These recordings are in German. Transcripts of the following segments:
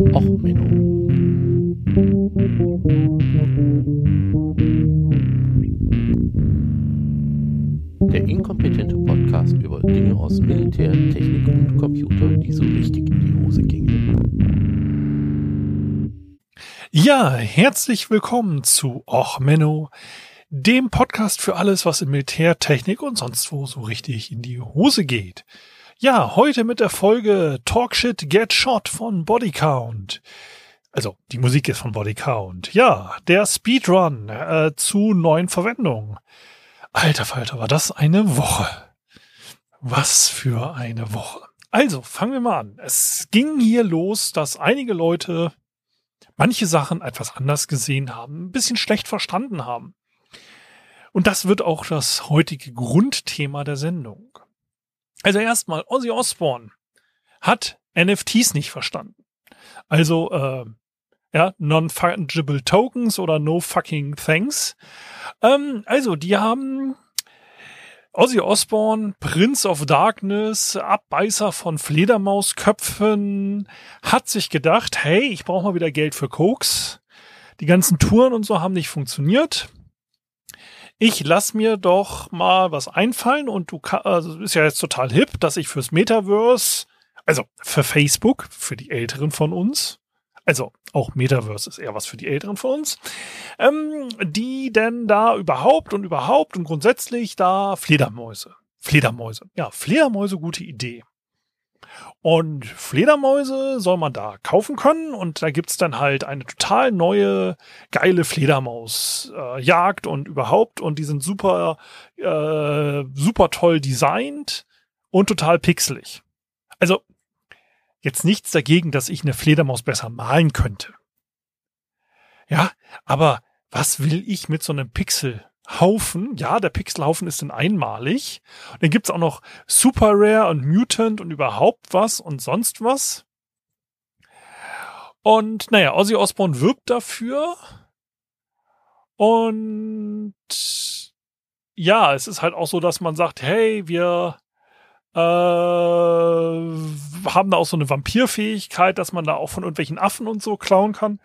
Och, Menno. Der inkompetente Podcast über Dinge aus Militär, Technik und Computer, die so richtig in die Hose gingen. Ja, herzlich willkommen zu Och Menno, dem Podcast für alles, was im Militär, Technik und sonst wo so richtig in die Hose geht. Ja, heute mit der Folge Talkshit Get Shot von Bodycount. Also, die Musik ist von Bodycount. Ja, der Speedrun äh, zu neuen Verwendungen. Alter Falter, war das eine Woche. Was für eine Woche. Also, fangen wir mal an. Es ging hier los, dass einige Leute manche Sachen etwas anders gesehen haben, ein bisschen schlecht verstanden haben. Und das wird auch das heutige Grundthema der Sendung. Also erstmal, Ozzy Osbourne hat NFTs nicht verstanden. Also, äh, ja, Non-Fungible Tokens oder No Fucking Thanks. Ähm, also, die haben Ozzy Osbourne, Prince of Darkness, Abbeißer von Fledermausköpfen, hat sich gedacht, hey, ich brauche mal wieder Geld für Koks. Die ganzen Touren und so haben nicht funktioniert ich lass mir doch mal was einfallen und du kann, also ist ja jetzt total hip, dass ich fürs Metaverse, also für Facebook, für die Älteren von uns, also auch Metaverse ist eher was für die Älteren von uns, ähm, die denn da überhaupt und überhaupt und grundsätzlich da Fledermäuse. Fledermäuse. Ja, Fledermäuse, gute Idee. Und Fledermäuse soll man da kaufen können und da gibt's dann halt eine total neue, geile Fledermausjagd äh, und überhaupt und die sind super, äh, super toll designt und total pixelig. Also jetzt nichts dagegen, dass ich eine Fledermaus besser malen könnte. Ja, aber was will ich mit so einem Pixel Haufen. Ja, der Pixelhaufen ist dann einmalig. Und dann gibt's auch noch Super Rare und Mutant und überhaupt was und sonst was. Und naja, Ozzy Osbourne wirbt dafür. Und ja, es ist halt auch so, dass man sagt, hey, wir äh, haben da auch so eine Vampirfähigkeit, dass man da auch von irgendwelchen Affen und so klauen kann.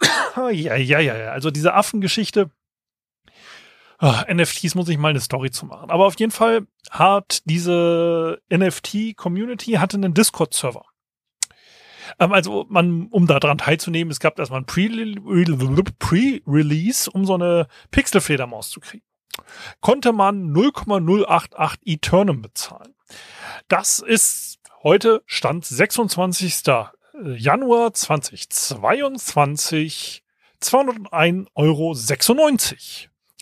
ja, ja, ja, ja. Also diese Affengeschichte Ach, NFTs muss ich mal eine Story zu machen. Aber auf jeden Fall hat diese NFT-Community hatte einen Discord-Server. Ähm, also man, um da dran teilzunehmen, es gab erstmal ein Pre-Release, um so eine Pixel-Fledermaus zu kriegen. Konnte man 0,088 Eternum bezahlen. Das ist heute Stand 26. Januar 2022 201,96 Euro.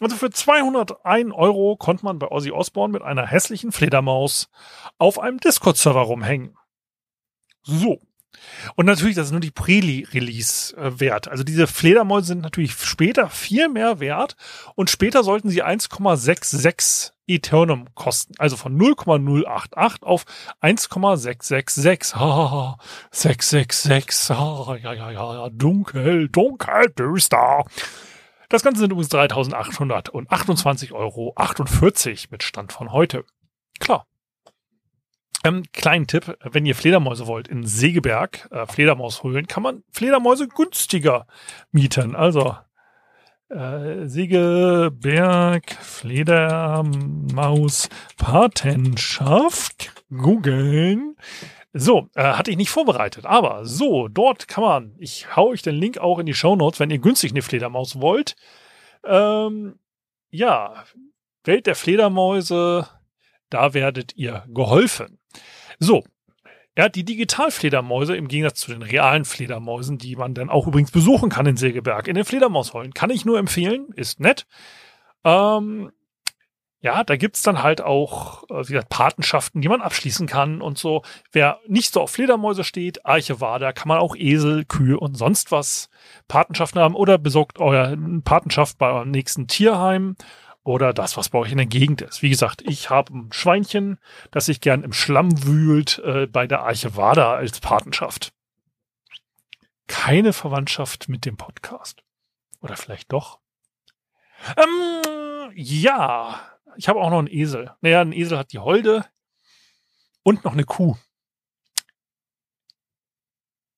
Also für 201 Euro konnte man bei Ozzy Osbourne mit einer hässlichen Fledermaus auf einem Discord-Server rumhängen. So. Und natürlich, das ist nur die Pre-Release-Wert. Also diese Fledermäuse sind natürlich später viel mehr wert und später sollten sie 1,66 Eternum kosten. Also von 0,088 auf 1,666. Ha, 666. Ha, ja, ja, ja, dunkel, dunkel, düster. Das Ganze sind übrigens 3.828,48 Euro mit Stand von heute. Klar. Ähm, kleinen Tipp, wenn ihr Fledermäuse wollt, in Segeberg äh, Fledermaus holen, kann man Fledermäuse günstiger mieten. Also äh, Segeberg Fledermaus Patenschaft googeln. So, äh, hatte ich nicht vorbereitet, aber so, dort kann man, ich hau euch den Link auch in die Show Notes, wenn ihr günstig eine Fledermaus wollt. Ähm, ja, Welt der Fledermäuse, da werdet ihr geholfen. So, ja, die Digitalfledermäuse im Gegensatz zu den realen Fledermäusen, die man dann auch übrigens besuchen kann in Sägeberg, in den Fledermausheulen, kann ich nur empfehlen, ist nett. Ähm, ja, da gibt's dann halt auch äh, wie gesagt, Patenschaften, die man abschließen kann und so. Wer nicht so auf Fledermäuse steht, Arche da kann man auch Esel, Kühe und sonst was Patenschaften haben oder besorgt euer Patenschaft bei eurem nächsten Tierheim oder das, was bei euch in der Gegend ist. Wie gesagt, ich habe ein Schweinchen, das sich gern im Schlamm wühlt, äh, bei der Arche als Patenschaft. Keine Verwandtschaft mit dem Podcast. Oder vielleicht doch. Ähm, ja, ich habe auch noch einen Esel. Naja, ein Esel hat die Holde und noch eine Kuh.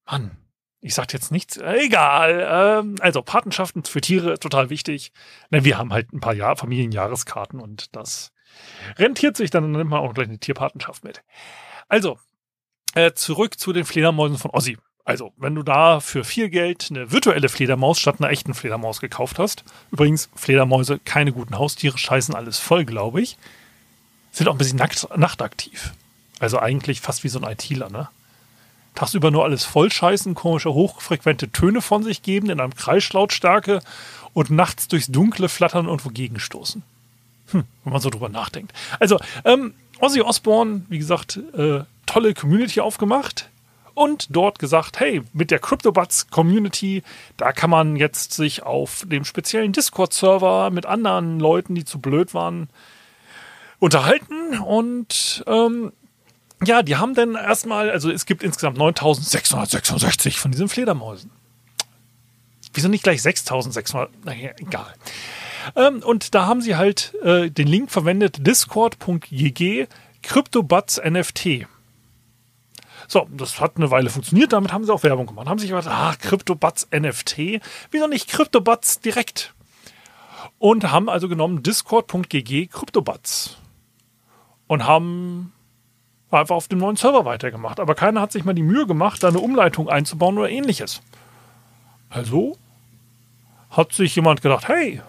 Mann, Ich sag jetzt nichts, egal. Ähm, also Patenschaften für Tiere, total wichtig. Ne, wir haben halt ein paar Jahr Familienjahreskarten und das rentiert sich, dann nimmt man auch gleich eine Tierpatenschaft mit. Also, äh, zurück zu den Fledermäusen von Ossi. Also, wenn du da für viel Geld eine virtuelle Fledermaus statt einer echten Fledermaus gekauft hast, übrigens, Fledermäuse, keine guten Haustiere, scheißen alles voll, glaube ich, sind auch ein bisschen nackt, nachtaktiv. Also eigentlich fast wie so ein ITler, ne? Tagsüber nur alles voll scheißen, komische, hochfrequente Töne von sich geben in einem Kreislautstärke und nachts durchs Dunkle flattern und wogegen stoßen. Hm, wenn man so drüber nachdenkt. Also, ähm, Ozzy Osbourne, wie gesagt, äh, tolle Community aufgemacht und dort gesagt, hey, mit der CryptoBuds Community, da kann man jetzt sich auf dem speziellen Discord-Server mit anderen Leuten, die zu blöd waren, unterhalten und ähm, ja, die haben dann erstmal, also es gibt insgesamt 9666 von diesen Fledermäusen. Wieso nicht gleich 6600? Naja, egal. Ähm, und da haben sie halt äh, den Link verwendet, discord.gg CryptoBuds NFT. So, das hat eine Weile funktioniert, damit haben sie auch Werbung gemacht. Haben sich gedacht, ah, CryptoBuds NFT, wieso nicht CryptoBuds direkt? Und haben also genommen discord.gg CryptoBuds und haben einfach auf dem neuen Server weitergemacht. Aber keiner hat sich mal die Mühe gemacht, da eine Umleitung einzubauen oder ähnliches. Also hat sich jemand gedacht, hey,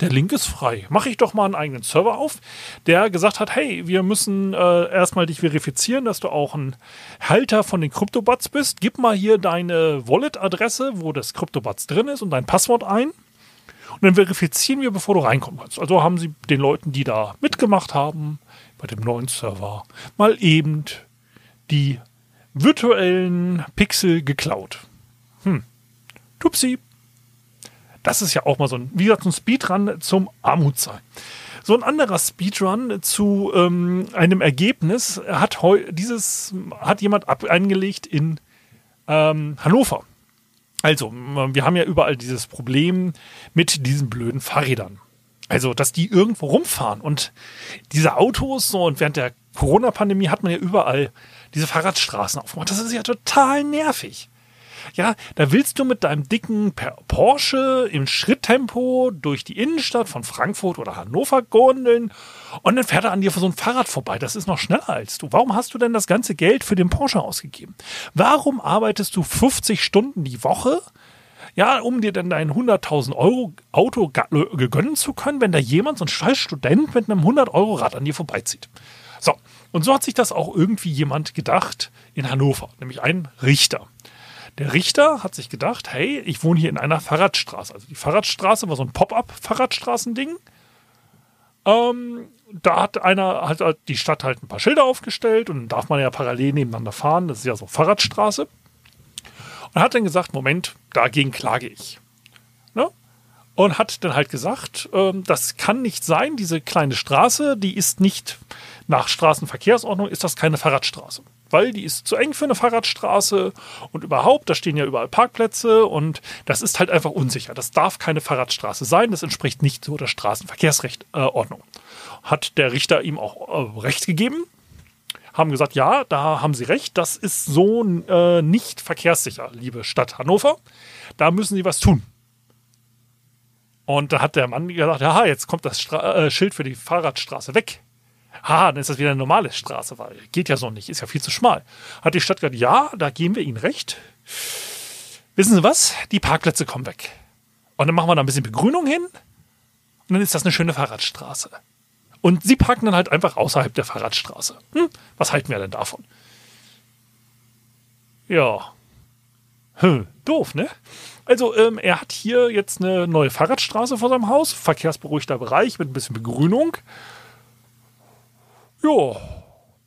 der Link ist frei. Mache ich doch mal einen eigenen Server auf, der gesagt hat, hey, wir müssen äh, erstmal dich verifizieren, dass du auch ein Halter von den Kryptobuds bist. Gib mal hier deine Wallet-Adresse, wo das Kryptobuds drin ist und dein Passwort ein. Und dann verifizieren wir, bevor du reinkommen kannst. Also haben sie den Leuten, die da mitgemacht haben, bei dem neuen Server, mal eben die virtuellen Pixel geklaut. Hm. Tupsi. Das ist ja auch mal so ein, wie gesagt, ein Speedrun zum Armut sein. So ein anderer Speedrun zu ähm, einem Ergebnis hat dieses hat jemand ab eingelegt in ähm, Hannover. Also, wir haben ja überall dieses Problem mit diesen blöden Fahrrädern. Also, dass die irgendwo rumfahren und diese Autos so und während der Corona-Pandemie hat man ja überall diese Fahrradstraßen aufgemacht. Das ist ja total nervig. Ja, da willst du mit deinem dicken Porsche im Schritttempo durch die Innenstadt von Frankfurt oder Hannover gondeln und dann fährt er an dir so ein Fahrrad vorbei. Das ist noch schneller als du. Warum hast du denn das ganze Geld für den Porsche ausgegeben? Warum arbeitest du 50 Stunden die Woche? Ja, um dir dann dein 100.000 Euro Auto gönnen zu können, wenn da jemand, so ein scheiß Student mit einem 100 Euro Rad an dir vorbeizieht. So, und so hat sich das auch irgendwie jemand gedacht in Hannover, nämlich ein Richter. Der Richter hat sich gedacht, hey, ich wohne hier in einer Fahrradstraße. Also die Fahrradstraße war so ein Pop-up-Fahrradstraßending. Ähm, da hat einer, hat die Stadt halt ein paar Schilder aufgestellt und dann darf man ja parallel nebeneinander fahren. Das ist ja so Fahrradstraße. Und hat dann gesagt, Moment, dagegen klage ich. Ne? Und hat dann halt gesagt, ähm, das kann nicht sein, diese kleine Straße, die ist nicht nach Straßenverkehrsordnung, ist das keine Fahrradstraße weil die ist zu eng für eine Fahrradstraße und überhaupt, da stehen ja überall Parkplätze und das ist halt einfach unsicher. Das darf keine Fahrradstraße sein, das entspricht nicht so der Straßenverkehrsordnung. Äh, Hat der Richter ihm auch äh, recht gegeben, haben gesagt, ja, da haben Sie recht, das ist so äh, nicht verkehrssicher, liebe Stadt Hannover. Da müssen Sie was tun. Und da hat der Mann gesagt, ja, jetzt kommt das Stra äh, Schild für die Fahrradstraße weg ha, dann ist das wieder eine normale Straße, weil geht ja so nicht, ist ja viel zu schmal. Hat die Stadt gesagt, ja, da geben wir Ihnen recht. Wissen Sie was? Die Parkplätze kommen weg. Und dann machen wir da ein bisschen Begrünung hin und dann ist das eine schöne Fahrradstraße. Und Sie parken dann halt einfach außerhalb der Fahrradstraße. Hm, was halten wir denn davon? Ja. Hm, doof, ne? Also, ähm, er hat hier jetzt eine neue Fahrradstraße vor seinem Haus, verkehrsberuhigter Bereich mit ein bisschen Begrünung. Ja.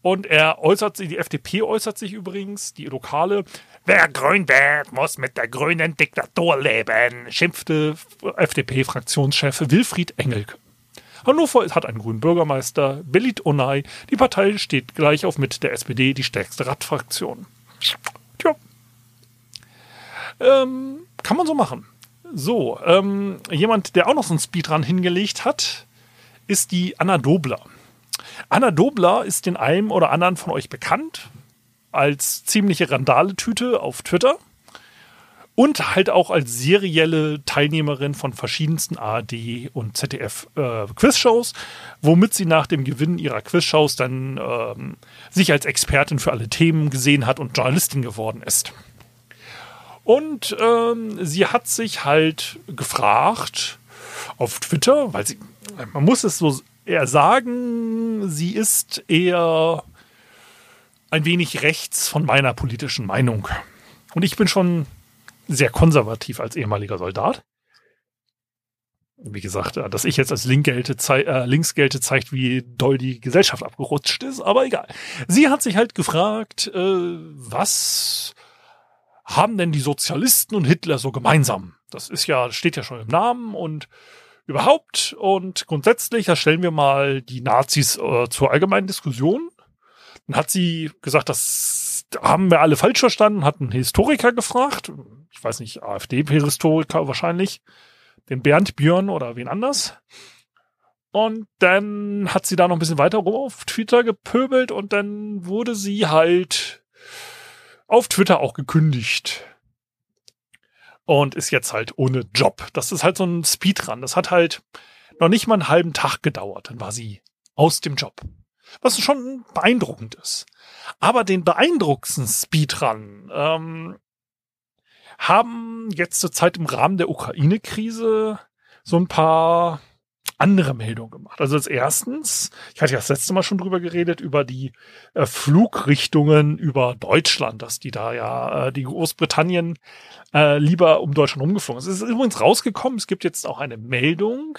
Und er äußert sich, die FDP äußert sich übrigens, die Lokale. Wer grün wird, muss mit der grünen Diktatur leben, schimpfte FDP-Fraktionschef Wilfried Engelke. Hannover hat einen grünen Bürgermeister, Belit Onay. Die Partei steht gleich auf mit der SPD, die stärkste Radfraktion. Tja. Ähm, kann man so machen. So, ähm, jemand, der auch noch so einen Speedrun hingelegt hat, ist die Anna Dobler. Anna Dobler ist den einem oder anderen von euch bekannt als ziemliche Randaletüte auf Twitter. und halt auch als serielle Teilnehmerin von verschiedensten ARD und ZDF äh, Quizshows, womit sie nach dem Gewinn ihrer Quizshows dann ähm, sich als Expertin für alle Themen gesehen hat und Journalistin geworden ist. Und ähm, sie hat sich halt gefragt auf Twitter, weil sie, man muss es so eher sagen, sie ist eher ein wenig rechts von meiner politischen Meinung. Und ich bin schon sehr konservativ als ehemaliger Soldat. Wie gesagt, äh, dass ich jetzt als Link gelte, äh, links gelte, zeigt, wie doll die Gesellschaft abgerutscht ist, aber egal. Sie hat sich halt gefragt, äh, was haben denn die Sozialisten und Hitler so gemeinsam? Das ist ja, steht ja schon im Namen und überhaupt und grundsätzlich, da stellen wir mal die Nazis äh, zur allgemeinen Diskussion. Dann hat sie gesagt, das haben wir alle falsch verstanden, hat einen Historiker gefragt, ich weiß nicht, AfD-Historiker wahrscheinlich, den Bernd Björn oder wen anders. Und dann hat sie da noch ein bisschen weiter rum auf Twitter gepöbelt und dann wurde sie halt auf Twitter auch gekündigt. Und ist jetzt halt ohne Job. Das ist halt so ein Speedrun. Das hat halt noch nicht mal einen halben Tag gedauert. Dann war sie aus dem Job. Was schon beeindruckend ist. Aber den beeindruckendsten Speedrun ähm, haben jetzt zur Zeit im Rahmen der Ukraine-Krise so ein paar andere Meldungen gemacht. Also als erstens, ich hatte ja das letzte Mal schon drüber geredet, über die äh, Flugrichtungen über Deutschland, dass die da ja, äh, die Großbritannien äh, lieber um Deutschland rumgeflogen ist. Es ist übrigens rausgekommen, es gibt jetzt auch eine Meldung,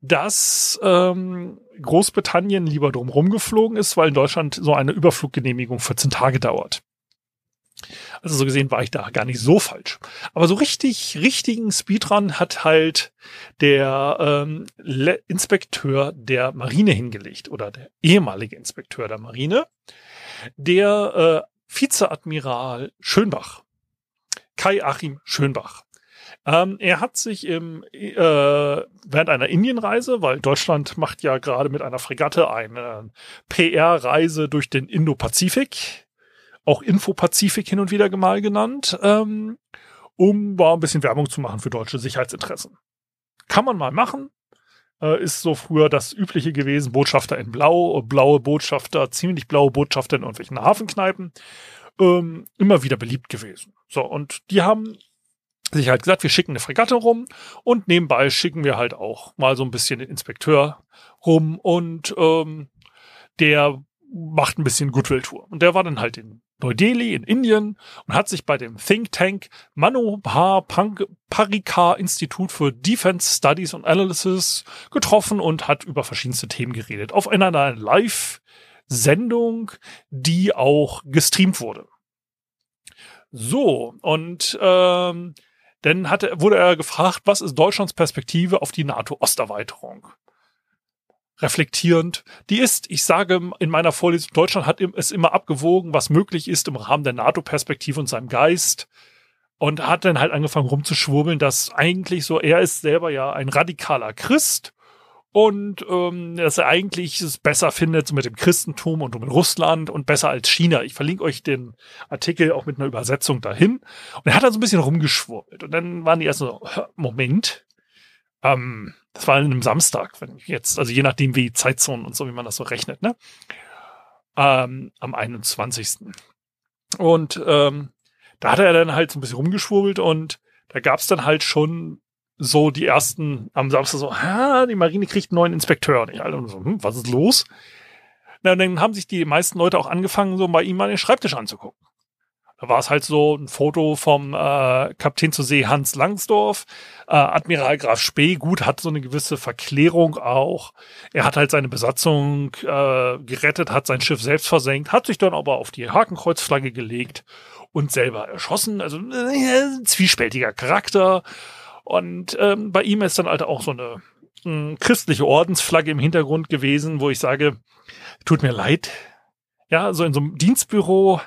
dass ähm, Großbritannien lieber drum rumgeflogen ist, weil in Deutschland so eine Überfluggenehmigung 14 Tage dauert. Also so gesehen war ich da gar nicht so falsch. Aber so richtig, richtigen Speedrun hat halt der ähm, Inspekteur der Marine hingelegt oder der ehemalige Inspekteur der Marine, der äh, Vizeadmiral Schönbach, Kai Achim Schönbach. Ähm, er hat sich im, äh, während einer Indienreise, weil Deutschland macht ja gerade mit einer Fregatte eine PR-Reise durch den Indo-Pazifik, auch Info-Pazifik hin und wieder mal genannt, ähm, um mal ein bisschen Werbung zu machen für deutsche Sicherheitsinteressen. Kann man mal machen. Äh, ist so früher das Übliche gewesen, Botschafter in Blau, blaue Botschafter, ziemlich blaue Botschafter in irgendwelchen Hafenkneipen. Ähm, immer wieder beliebt gewesen. So, und die haben sich halt gesagt, wir schicken eine Fregatte rum und nebenbei schicken wir halt auch mal so ein bisschen den Inspekteur rum und ähm, der macht ein bisschen Goodwill-Tour. Und der war dann halt in Neu-Delhi in Indien und hat sich bei dem Think Tank Manohar Parikar Institut für Defense Studies and Analysis getroffen und hat über verschiedenste Themen geredet. Auf einer Live-Sendung, die auch gestreamt wurde. So, und ähm, dann hat er, wurde er gefragt, was ist Deutschlands Perspektive auf die NATO-Osterweiterung? Reflektierend. Die ist, ich sage in meiner Vorlesung, Deutschland hat es immer abgewogen, was möglich ist im Rahmen der NATO-Perspektive und seinem Geist. Und hat dann halt angefangen rumzuschwurbeln, dass eigentlich so, er ist selber ja ein radikaler Christ und ähm, dass er eigentlich es besser findet so mit dem Christentum und mit Russland und besser als China. Ich verlinke euch den Artikel auch mit einer Übersetzung dahin. Und er hat dann so ein bisschen rumgeschwurbelt. Und dann waren die erst so, Moment, ähm, das war an einem Samstag, wenn ich jetzt, also je nachdem wie Zeitzonen und so, wie man das so rechnet, ne? Ähm, am 21. Und ähm, da hat er dann halt so ein bisschen rumgeschwurbelt und da gab es dann halt schon so die ersten am Samstag so, ha, die Marine kriegt einen neuen Inspekteur. Und ich alle so, hm, was ist los? Na, und dann haben sich die meisten Leute auch angefangen, so bei ihm mal den Schreibtisch anzugucken. Da war es halt so ein Foto vom äh, Kapitän zur See Hans Langsdorff. Äh, Admiral Graf Spee, gut, hat so eine gewisse Verklärung auch. Er hat halt seine Besatzung äh, gerettet, hat sein Schiff selbst versenkt, hat sich dann aber auf die Hakenkreuzflagge gelegt und selber erschossen. Also äh, zwiespältiger Charakter. Und ähm, bei ihm ist dann halt auch so eine äh, christliche Ordensflagge im Hintergrund gewesen, wo ich sage, tut mir leid. Ja, so in so einem Dienstbüro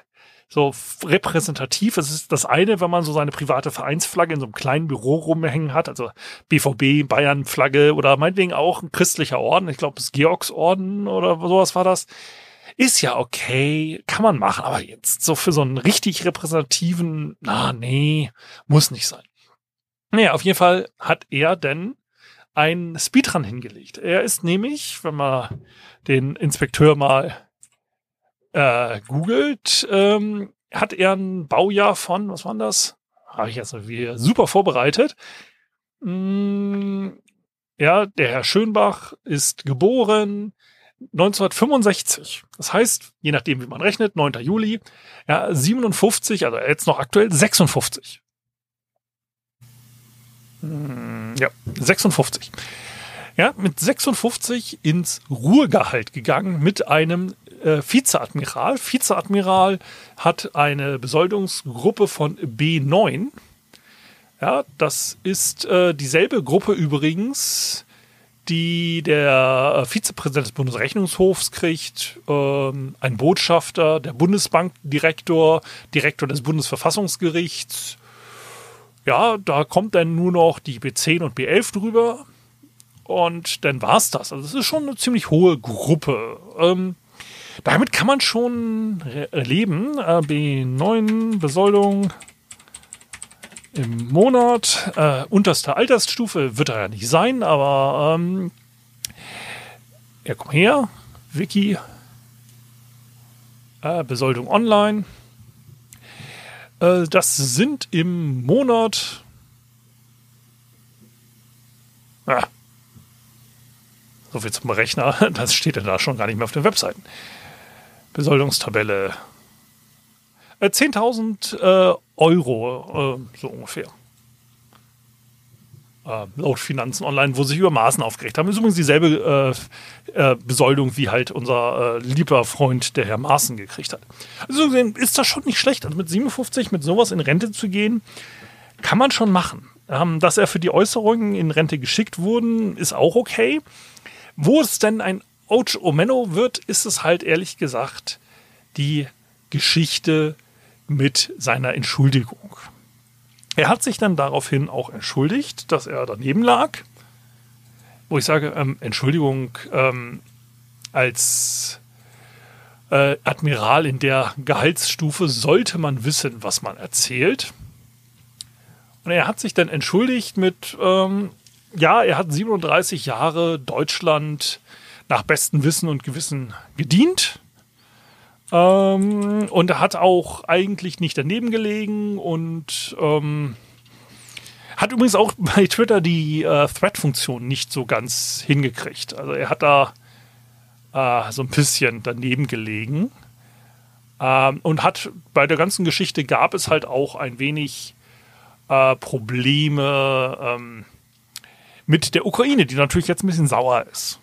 so repräsentativ. Es ist das eine, wenn man so seine private Vereinsflagge in so einem kleinen Büro rumhängen hat, also BVB, Bayern-Flagge oder meinetwegen auch ein christlicher Orden. Ich glaube, das Georgsorden oder sowas war das. ist ja okay, kann man machen, aber jetzt so für so einen richtig repräsentativen, na, nee, muss nicht sein. Naja, auf jeden Fall hat er denn ein Speedrun hingelegt. Er ist nämlich, wenn man den Inspekteur mal äh, googelt, ähm, hat er ein Baujahr von, was war das? Habe ich jetzt wieder super vorbereitet. Mm, ja, der Herr Schönbach ist geboren 1965. Das heißt, je nachdem, wie man rechnet, 9. Juli, ja, 57, also jetzt noch aktuell 56. Mm, ja, 56. Ja, mit 56 ins Ruhegehalt gegangen mit einem äh, Vizeadmiral. Vizeadmiral hat eine Besoldungsgruppe von B9. Ja, das ist äh, dieselbe Gruppe übrigens, die der äh, Vizepräsident des Bundesrechnungshofs kriegt, ähm, ein Botschafter, der Bundesbankdirektor, Direktor des Bundesverfassungsgerichts. Ja, da kommt dann nur noch die B10 und B11 drüber. Und dann war's das. Also es ist schon eine ziemlich hohe Gruppe. Ähm, damit kann man schon leben. Äh, B9 Besoldung im Monat. Äh, unterste Altersstufe wird er ja nicht sein, aber ähm, ja, komm her. Wiki. Äh, Besoldung online. Äh, das sind im Monat. Ah, so viel zum Rechner. Das steht ja da schon gar nicht mehr auf den Webseiten. Besoldungstabelle. 10.000 äh, äh, Euro, äh, so ungefähr. Äh, laut Finanzen Online, wo sich über Maßen aufgeregt haben. Ist übrigens dieselbe äh, äh, Besoldung, wie halt unser lieber Freund, der Herr Maaßen, gekriegt hat. Also ist das schon nicht schlecht. Also mit 57 mit sowas in Rente zu gehen, kann man schon machen. Ähm, dass er für die Äußerungen in Rente geschickt wurden, ist auch okay. Wo es denn ein Ouch Omeno wird, ist es halt ehrlich gesagt die Geschichte mit seiner Entschuldigung. Er hat sich dann daraufhin auch entschuldigt, dass er daneben lag. Wo ich sage, ähm, Entschuldigung, ähm, als äh, Admiral in der Gehaltsstufe sollte man wissen, was man erzählt. Und er hat sich dann entschuldigt mit, ähm, ja, er hat 37 Jahre Deutschland nach bestem Wissen und Gewissen gedient. Ähm, und er hat auch eigentlich nicht daneben gelegen und ähm, hat übrigens auch bei Twitter die äh, Thread-Funktion nicht so ganz hingekriegt. Also er hat da äh, so ein bisschen daneben gelegen. Ähm, und hat bei der ganzen Geschichte gab es halt auch ein wenig äh, Probleme ähm, mit der Ukraine, die natürlich jetzt ein bisschen sauer ist.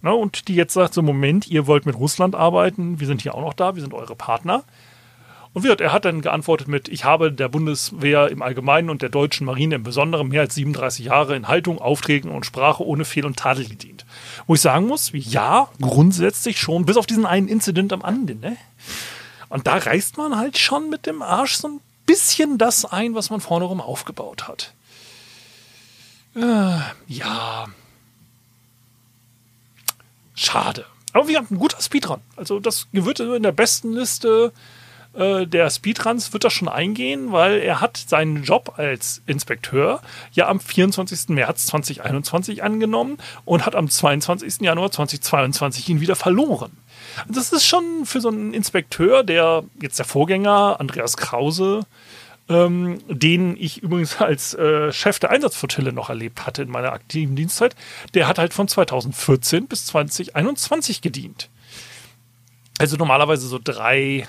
Ne, und die jetzt sagt so, Moment, ihr wollt mit Russland arbeiten, wir sind hier auch noch da, wir sind eure Partner. Und wird, er hat dann geantwortet mit, ich habe der Bundeswehr im Allgemeinen und der deutschen Marine im Besonderen mehr als 37 Jahre in Haltung, Aufträgen und Sprache ohne Fehl und Tadel gedient. Wo ich sagen muss, ja, grundsätzlich schon, bis auf diesen einen Incident am Ende, ne? Und da reißt man halt schon mit dem Arsch so ein bisschen das ein, was man vorne rum aufgebaut hat. Äh, ja. Schade. Aber wir haben ein guter Speedrun. Also das wird in der besten Liste äh, der Speedruns wird das schon eingehen, weil er hat seinen Job als Inspekteur ja am 24. März 2021 angenommen und hat am 22. Januar 2022 ihn wieder verloren. Das ist schon für so einen Inspekteur, der jetzt der Vorgänger Andreas Krause ähm, den ich übrigens als äh, Chef der Einsatzflotille noch erlebt hatte in meiner aktiven Dienstzeit, der hat halt von 2014 bis 2021 gedient. Also normalerweise so drei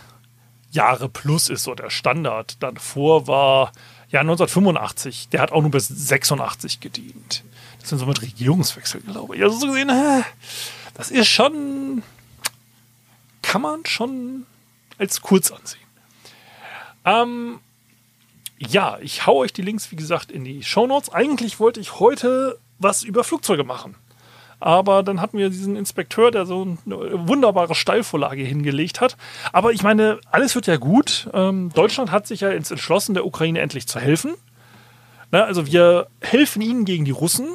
Jahre plus ist so der Standard. Dann vor war ja 1985, der hat auch nur bis 86 gedient. Das sind so mit Regierungswechsel, glaube ich. Also so gesehen, das ist schon, kann man schon als kurz ansehen. Ähm, ja, ich hau euch die Links, wie gesagt, in die Show Notes. Eigentlich wollte ich heute was über Flugzeuge machen. Aber dann hatten wir diesen Inspekteur, der so eine wunderbare Steilvorlage hingelegt hat. Aber ich meine, alles wird ja gut. Ähm, Deutschland hat sich ja jetzt entschlossen, der Ukraine endlich zu helfen. Na, also wir helfen ihnen gegen die Russen.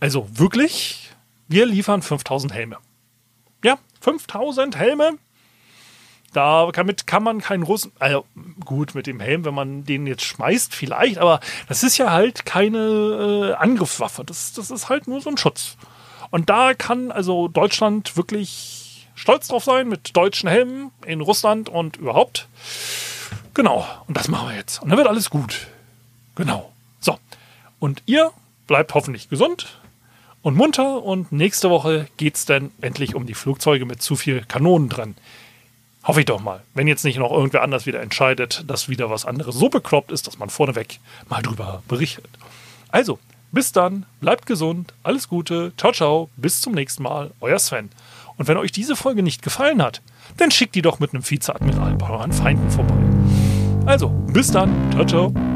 Also wirklich, wir liefern 5000 Helme. Ja, 5000 Helme. Damit kann man keinen Russen, also gut, mit dem Helm, wenn man den jetzt schmeißt, vielleicht, aber das ist ja halt keine äh, Angriffswaffe. Das, das ist halt nur so ein Schutz. Und da kann also Deutschland wirklich stolz drauf sein mit deutschen Helmen in Russland und überhaupt. Genau, und das machen wir jetzt. Und dann wird alles gut. Genau. So. Und ihr bleibt hoffentlich gesund und munter und nächste Woche geht es dann endlich um die Flugzeuge mit zu viel Kanonen dran. Hoffe ich doch mal. Wenn jetzt nicht noch irgendwer anders wieder entscheidet, dass wieder was anderes so bekloppt ist, dass man vorneweg mal drüber berichtet. Also, bis dann, bleibt gesund, alles Gute, ciao, ciao, bis zum nächsten Mal, euer Sven. Und wenn euch diese Folge nicht gefallen hat, dann schickt die doch mit einem Vizeadmiral bei euren Feinden vorbei. Also, bis dann, ciao, ciao.